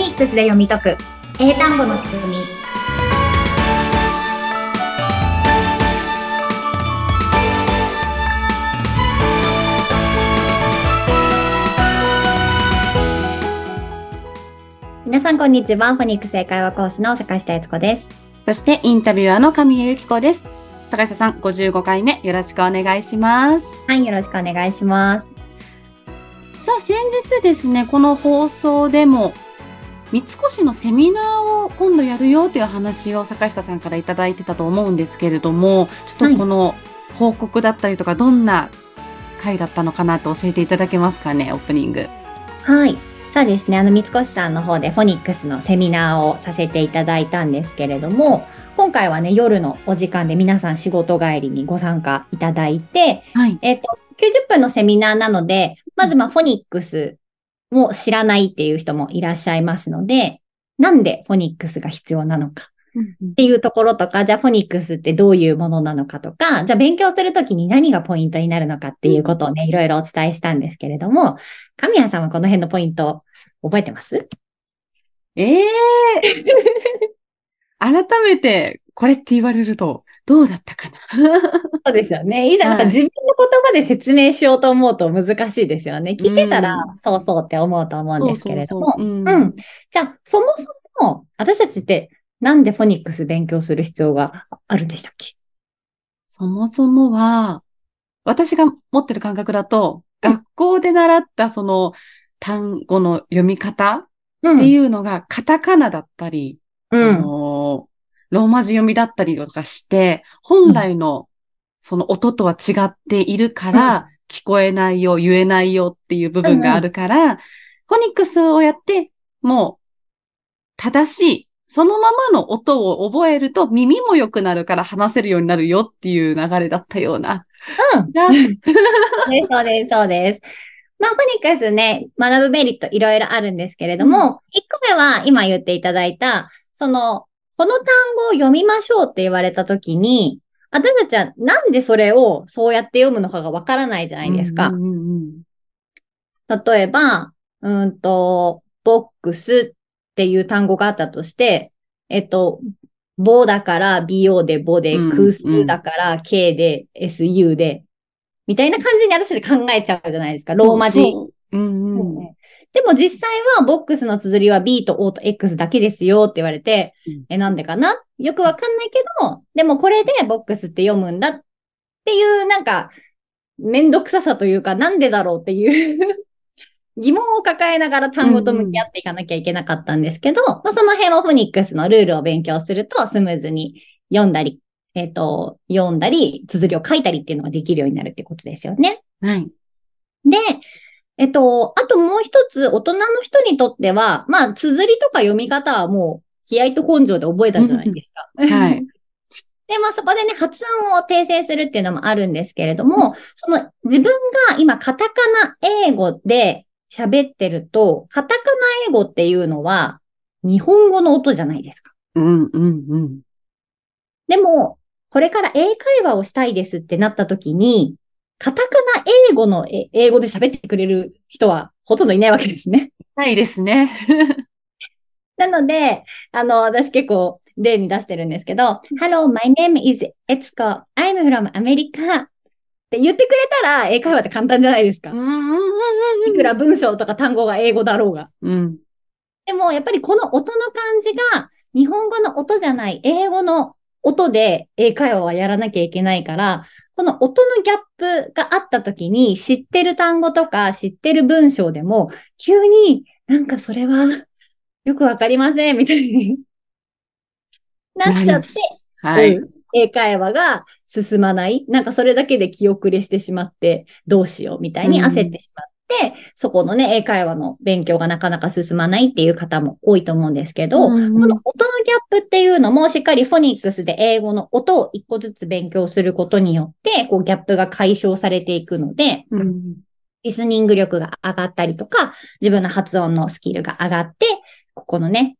ニックスで読み解く。英単語の仕組み。皆さんこんにちは。フォニックス英会話講師の坂下悦子です。そしてインタビュアーの神谷由紀子です。坂下さん、55回目よろしくお願いします。はいよろしくお願いします。さあ、先日ですね、この放送でも、三越のセミナーを今度やるよという話を坂下さんからいただいてたと思うんですけれども、ちょっとこの報告だったりとか、どんな回だったのかなと教えていただけますかね、オープニング。はい。そうですね。あの、三越さんの方でフォニックスのセミナーをさせていただいたんですけれども、今回はね、夜のお時間で皆さん仕事帰りにご参加いただいて、はい。えっ、と、90分のセミナーなので、まずまあ、フォニックスを知らないっていう人もいらっしゃいますので、なんでフォニックスが必要なのかっていうところとか、じゃあフォニックスってどういうものなのかとか、じゃあ勉強するときに何がポイントになるのかっていうことをね、いろいろお伝えしたんですけれども、神谷さんはこの辺のポイント覚えてます？ええ 改めて、これって言われると、どうだったかな？そうですよね。いざなんかはい自分の言葉で説明しようと思うと難しいですよね。聞いてたらうそうそうって思うと思うんですけれども。そうんうん。じゃあ、そもそも私たちってなんでフォニックス勉強する必要があるんでしたっけ？そもそもは、私が持ってる感覚だと、学校で習ったその単語の読み方うっていうのがカタカナだったり、あうん。のローマ字読みだったりとかして、本来のその音とは違っているから、聞こえないよ、言えないよっていう部分があるから、フォニックスをやって、もう、正しい、そのままの音を覚えると耳も良くなるから話せるようになるよっていう流れだったような。うん。がそうです、そうです、そうです。まあ、フォニックスね、学ぶメリットいろいろあるんですけれども、一、個目は今言っていただいた、その、この単語を読みましょうって言われたときに、私たちはなんでそれをそうやって読むのかがわからないじゃないですか。うんうんうん例えば、うーんと、ボックスっていう単語があったとして、えっと、ボだから BO でボで、うんクスだから K で SU で、みたいな感じに私たち考えちゃうじゃないですか。ローマ字。そうそううんうん。でも実際はボックスの綴りは B と O と X だけですよって言われて、うんえ、なんでかな？よくわかんないけど、でもこれでボックスって読むんだっていう、なんか、めんどくささというか、なんでだろうっていう 疑問を抱えながら単語と向き合っていかなきゃいけなかったんですけど、まあ、その辺をフォニックスのルールを勉強するとスムーズに読んだり、えっ、と、読んだり、綴りを書いたりっていうのができるようになるってことですよね。はい。で、えっと、あともう一つ、大人の人にとっては、まあ、綴りとか読み方はもう、気合と根性で覚えたじゃないですか。はい。で、まあ、そこでね、発音を訂正するっていうのもあるんですけれども、その、自分が今、カタカナ英語で喋ってると、カタカナ英語っていうのは、日本語の音じゃないですか。うんうんうん。でも、これから英会話をしたいですってなった時に、カタカナ英語のえ英語で喋ってくれる人はほとんどいないわけですね。ないですね。なので、あの、私結構例に出してるんですけど、Hello, my name is Etsuko. I'm from America. って言ってくれたら英会話って簡単じゃないですかいくら文章とか単語が英語だろうが。うん。でも、やっぱりこの音の感じが日本語の音じゃない英語の音で英会話はやらなきゃいけないから、この音のギャップがあった時に知ってる単語とか知ってる文章でも急になんかそれはよくわかりませんみたいになっちゃって、はい。うん英会話が進まない。なんかそれだけで気遅れしてしまってどうしようみたいに焦ってしまって、そこのね、英会話の勉強がなかなか進まないっていう方も多いと思うんですけど、うんうん。この音のギャップっていうのもしっかりフォニックスで英語の音を一個ずつ勉強することによって、こうギャップが解消されていくので、うん。リスニング力が上がったりとか、自分の発音のスキルが上がって、ここのね、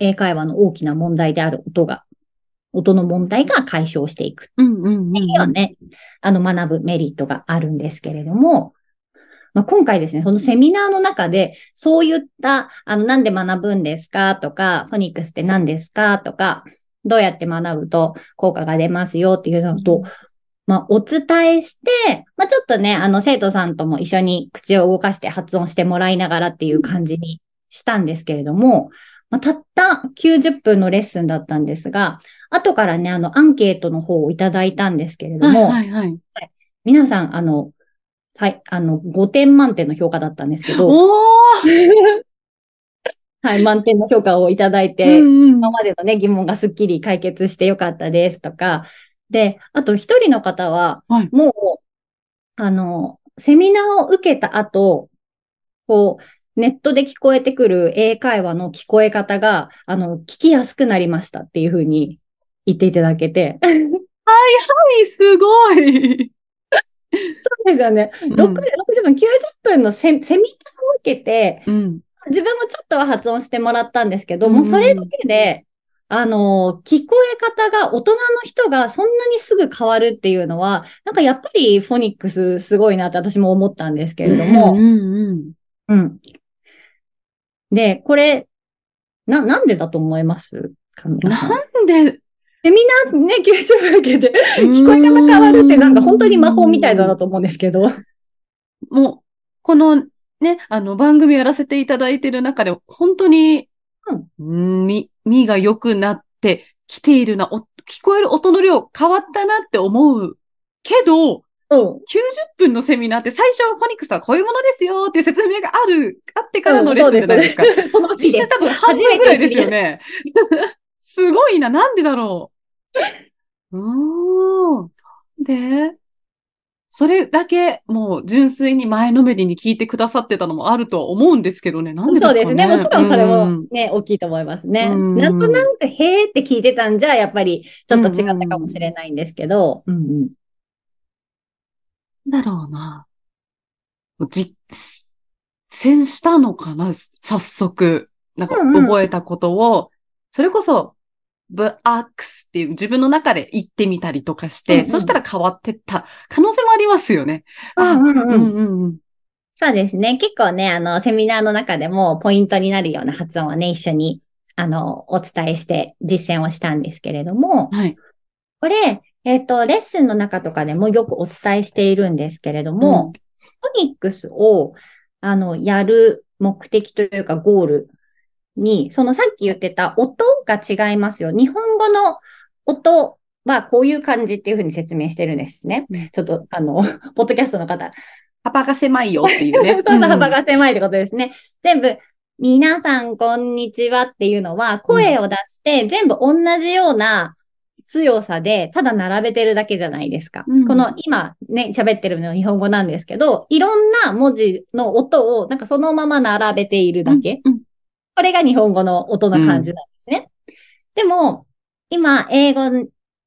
英会話の大きな問題である音が、音の問題が解消していくうんうんうんっていうのはね、あの学ぶメリットがあるんですけれども、まあ、今回ですね、そのセミナーの中で、そういった、あの、なんで学ぶんですか？とか、フォニックスって何ですか？とか、どうやって学ぶと効果が出ますよっていうのと、まあ、お伝えして、まあ、ちょっとね、あの、生徒さんとも一緒に口を動かして発音してもらいながらっていう感じにしたんですけれども、まあ、たった90分のレッスンだったんですが、後からね、あの、アンケートの方をいただいたんですけれどはいも、はいはい。皆さん、あの、はい、あの、5点満点の評価だったんですけど、おー。はい、満点の評価をいただいて、うんうん。今までのね、疑問がすっきり解決してよかったですとか、で、あと一人の方は、はい。もう、あの、セミナーを受けた後、こう、ネットで聞こえてくる英会話の聞こえ方が、あの、聞きやすくなりましたっていうふうに言っていただけて。はい、すごい。ですよね。うん6 60分、90分のセセミナーを受けて、うん。自分もちょっとは発音してもらったんですけど、うんもうそれだけで、あの、聞こえ方が大人の人がそんなにすぐ変わるっていうのは、なんかやっぱりフォニックスすごいなって私も思ったんですけれども、うん。で、これ、な、なんでだと思います？なんで、セミナーね、90分受けて、聞こえ方変わるってなんか本当に魔法みたいだなと思うんですけど。もう、このね、あの、番組やらせていただいている中で、本当に、うん、み、みが良くなってきているな、お聞こえる音の量変わったなって思うけど、うん。90分のセミナーって最初フォニックスはこういうものですよって説明がある、あってからのレッスンじゃないですか。そうです。そのうち。実際多分半分ぐらいですよね。すごいな、なんでだろう。うーん。で、それだけもう純粋に前のめりに聞いてくださってたのもあるとは思うんですけどね。なんでですかね。そうですね。もちろんそれうもんね、大きいと思いますね。うんなんとなく、へーって聞いてたんじゃ、やっぱりちょっと違ったかもしれないんですけど、うんうんだろうな。実践したのかな早速。なんかうんうん覚えたことを、それこそ、ブアックスっていう自分の中で言ってみたりとかして、うんうんそしたら変わってった可能性もありますよね。うんうんうんうんうんうん。そうですね。結構ね、あの、セミナーの中でもポイントになるような発音をね、一緒に、あの、お伝えして実践をしたんですけれども、はい。これ、えっ、と、レッスンの中とかでもよくお伝えしているんですけれども、フォニックスを、あの、やる目的というかゴールに、そのさっき言ってた音が違いますよ。日本語の音はこういう感じっていうふうに説明してるんですね。うんちょっと、あの、ポッドキャストの方、幅が狭いよっていうね。そうそう、幅が狭いってことですね。全部、皆さん、こんにちはっていうのは、声を出して、全部同じような強さで、ただ並べてるだけじゃないですか。うんこの、今ね、喋ってるのは日本語なんですけど、いろんな文字の音を、なんかそのまま並べているだけ。うんうんこれが日本語の音の感じなんですね。でも、今、英語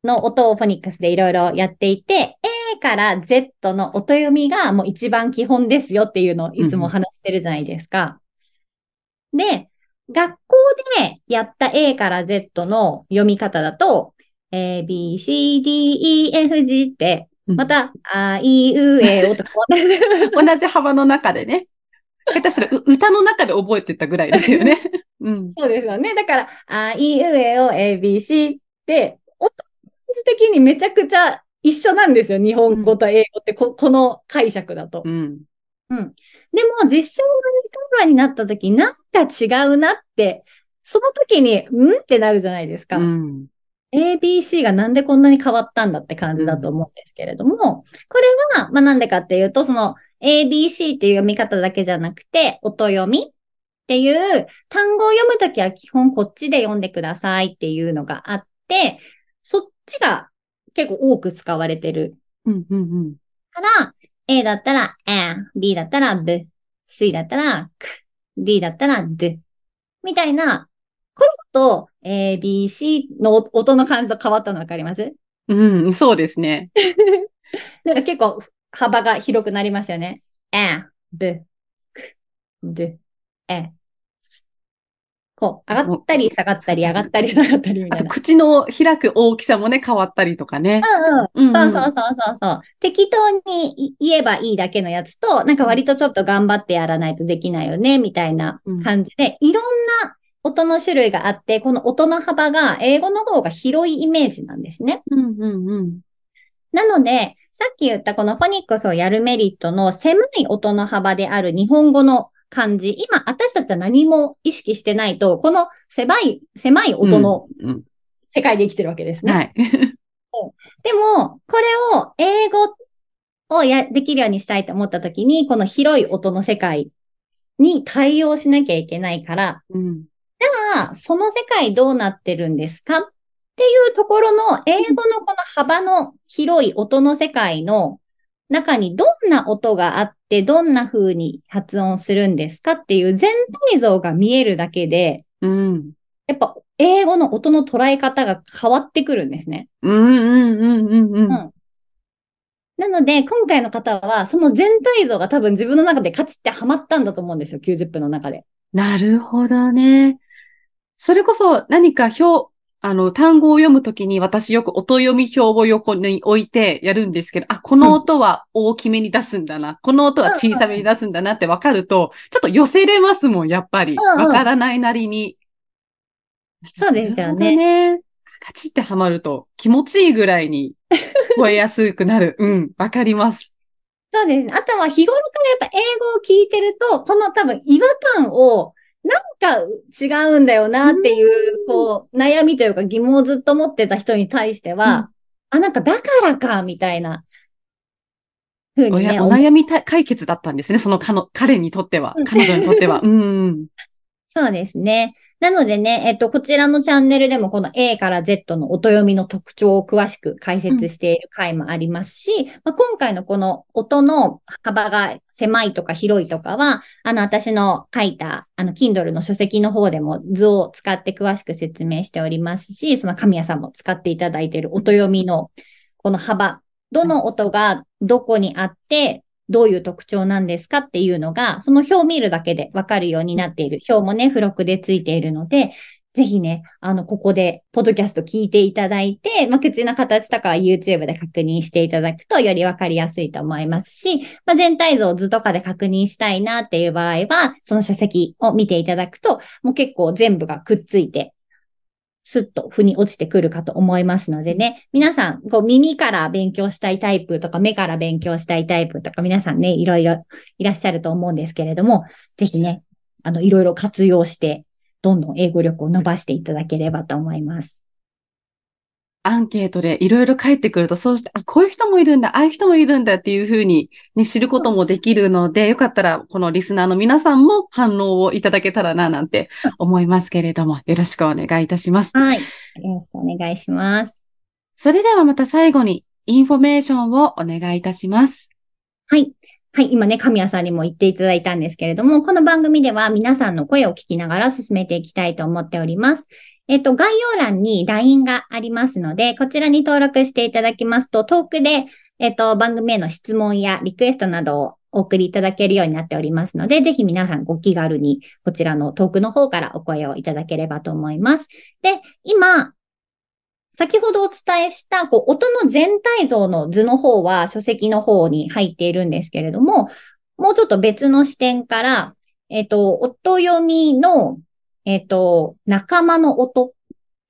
の音をフォニックスでいろいろやっていて、A から Z の音読みがもう一番基本ですよっていうのをいつも話してるじゃないですか。で、学校でやった A から Z の読み方だと、A, B, C, D, E, F, G って、うんまた、あいうえおとか。同じ幅の中でね。下手したらう歌の中で覚えてたぐらいですよね。うん。そうですよね。だから、あいうえお A, B, C って、音的にめちゃくちゃ一緒なんですよ。日本語と英語ってこ、この解釈だと。うん。でも、実際の英会話になった時、なんか違うなって、その時に、んってなるじゃないですか。うん。ABC がなんでこんなに変わったんだって感じだと思うんですけれども、これは、まあなんでかっていうと、その ABC っていう読み方だけじゃなくて、音読みっていう単語を読むときは基本こっちで読んでくださいっていうのがあって、そっちが結構多く使われてるうん。うん。から、A だったら A、B だったら B、C だったら K、D だったら D みたいな、これと A、B、C の音の感じと変わったのわかります？うん。うん。そうですね。なんか結構幅が広くなりましたよね。A、B、K、D、A。こう、上がったり下がったり、上がったり 下がったりみたいな。あと、口の開く大きさもね、変わったりとかね。うんうん。そうそうそうそうそう。適当に言えばいいだけのやつと、なんか割とちょっと頑張ってやらないとできないよね、みたいな感じで、いろんな音の種類があって、この音の幅が英語の方が広いイメージなんですね。うんうんうん。なので、さっき言ったこのフォニックスをやるメリットの狭い音の幅である日本語の感じ。今、私たちは何も意識してないと、この狭い、狭い音の世界で生きてるわけですね。はい。でも、これを英語をや、できるようにしたいと思ったときに、この広い音の世界に対応しなきゃいけないから、うん、じゃあ、その世界どうなってるんですか？っていうところの英語のこの幅の広い音の世界の中にどんな音があって、どんな風に発音するんですかっていう全体像が見えるだけで、うん。やっぱ英語の音の捉え方が変わってくるんですね。うんうんうんうんうん。なので、今回の方は、その全体像が多分自分の中でカチってハマったんだと思うんですよ、90分の中で。なるほどね。それこそ何か表、あの、単語を読むときに私よく音読み表を横に置いてやるんですけど、あ、この音は大きめに出すんだな、この音は小さめに出すんだなってわかると、ちょっと寄せれますもん、やっぱり。うんうんわからないなりに。そうですよね。ね。カチってはまると気持ちいいぐらいに聞こえやすくなる。うん、わかります。そうですね。あとは日頃からやっぱ英語を聞いてると、この多分違和感をなんか違うんだよなっていう、こう、悩みというか疑問をずっと持ってた人に対しては、あ、なんかだからか、みたいな、ふうにね、お悩みた解決だったんですね。その彼にとってはうん、彼女にとっては。うん。そうですね。なのでね、えっと、こちらのチャンネルでもこの A から Z の音読みの特徴を詳しく解説している回もありますし、まあ、今回のこの音の幅が狭いとか広いとかは、あの、私の書いた、あの、Kindle の書籍の方でも図を使って詳しく説明しておりますし、その神谷さんも使っていただいている音読みのこの幅、どの音がどこにあって、どういう特徴なんですかっていうのが、その表を見るだけでわかるようになっている。表もね、付録でついているので、ぜひね、あの、ここで、ポッドキャスト聞いていただいて、まあ、口の形とかは YouTube で確認していただくと、よりわかりやすいと思いますし、まあ、全体像図とかで確認したいなっていう場合は、その書籍を見ていただくと、もう結構全部がくっついて、すっと腑に落ちてくるかと思いますのでね、皆さん、こう耳から勉強したいタイプとか目から勉強したいタイプとか皆さんね、いろいろいらっしゃると思うんですけれども、ぜひね、あの、いろいろ活用して、どんどん英語力を伸ばしていただければと思います。アンケートでいろいろ返ってくると、そうして、あ、こういう人もいるんだ、ああいう人もいるんだっていうふうに、ね、知ることもできるので、よかったら、このリスナーの皆さんも反応をいただけたらな、なんて思いますけれども、よろしくお願いいたします。はい。よろしくお願いします。それではまた最後に、インフォメーションをお願いいたします。はい。はい。今ね、神谷さんにも言っていただいたんですけれども、この番組では皆さんの声を聞きながら進めていきたいと思っております。えっと、概要欄に LINE がありますので、こちらに登録していただきますと、トークで、えっと、番組への質問やリクエストなどをお送りいただけるようになっておりますので、ぜひ皆さんご気軽にこちらのトークの方からお声をいただければと思います。で、今、先ほどお伝えした、こう、音の全体像の図の方は書籍の方に入っているんですけれども、もうちょっと別の視点から、えっと、音読みの、えっと、仲間の音っ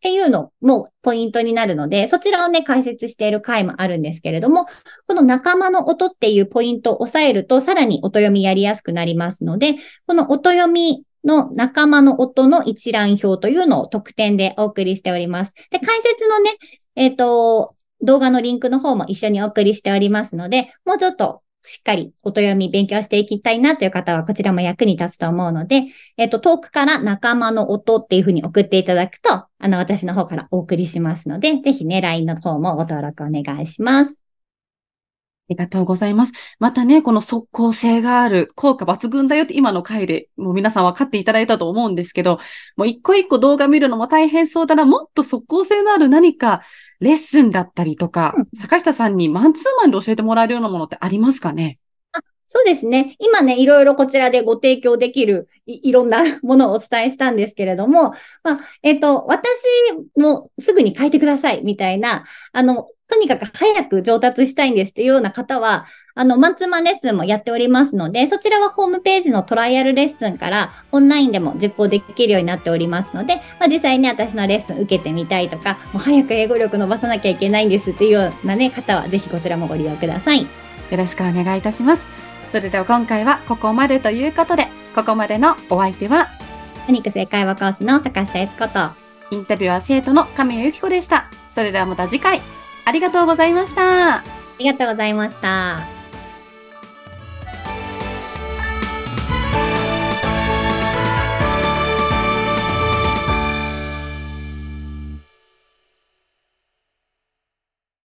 ていうのもポイントになるので、そちらをね、解説している回もあるんですけれども、この仲間の音っていうポイントを押さえると、さらに音読みやりやすくなりますので、この音読みの仲間の音の一覧表というのを特典でお送りしております。で、解説のね、えっ、と、動画のリンクの方も一緒にお送りしておりますので、もうちょっとしっかり音読み勉強していきたいなという方はこちらも役に立つと思うので、えっ、と、遠くから仲間の音っていうふうに送っていただくと、あの、私の方からお送りしますので、ぜひね、LINE の方もご登録お願いします。ありがとうございます。またね、この即効性がある、効果抜群だよって今の回でもう皆さん分かっていただいたと思うんですけど、もう一個一個動画見るのも大変そうだな、もっと即効性のある何かレッスンだったりとか、うん。坂下さんにマンツーマンで教えてもらえるようなものってありますかね？そうですね。今ね、いろいろこちらでご提供できるいろんな ものをお伝えしたんですけれども、まあ、えっ、と、私もすぐに書いてくださいみたいな、あの、とにかく早く上達したいんですっていうような方は、あの、マンツーマンレッスンもやっておりますので、そちらはホームページのトライアルレッスンからオンラインでも実行できるようになっておりますので、まあ、実際に私のレッスン受けてみたいとか、もう早く英語力伸ばさなきゃいけないんですっていうようなね、方は、ぜひこちらもご利用ください。よろしくお願いいたします。それでは今回はここまでということで、ここまでのお相手は、フニックス会話コースの高下悦子と、インタビュアー生徒の神谷由紀子でした。それではまた次回、ありがとうございました。ありがとうございました。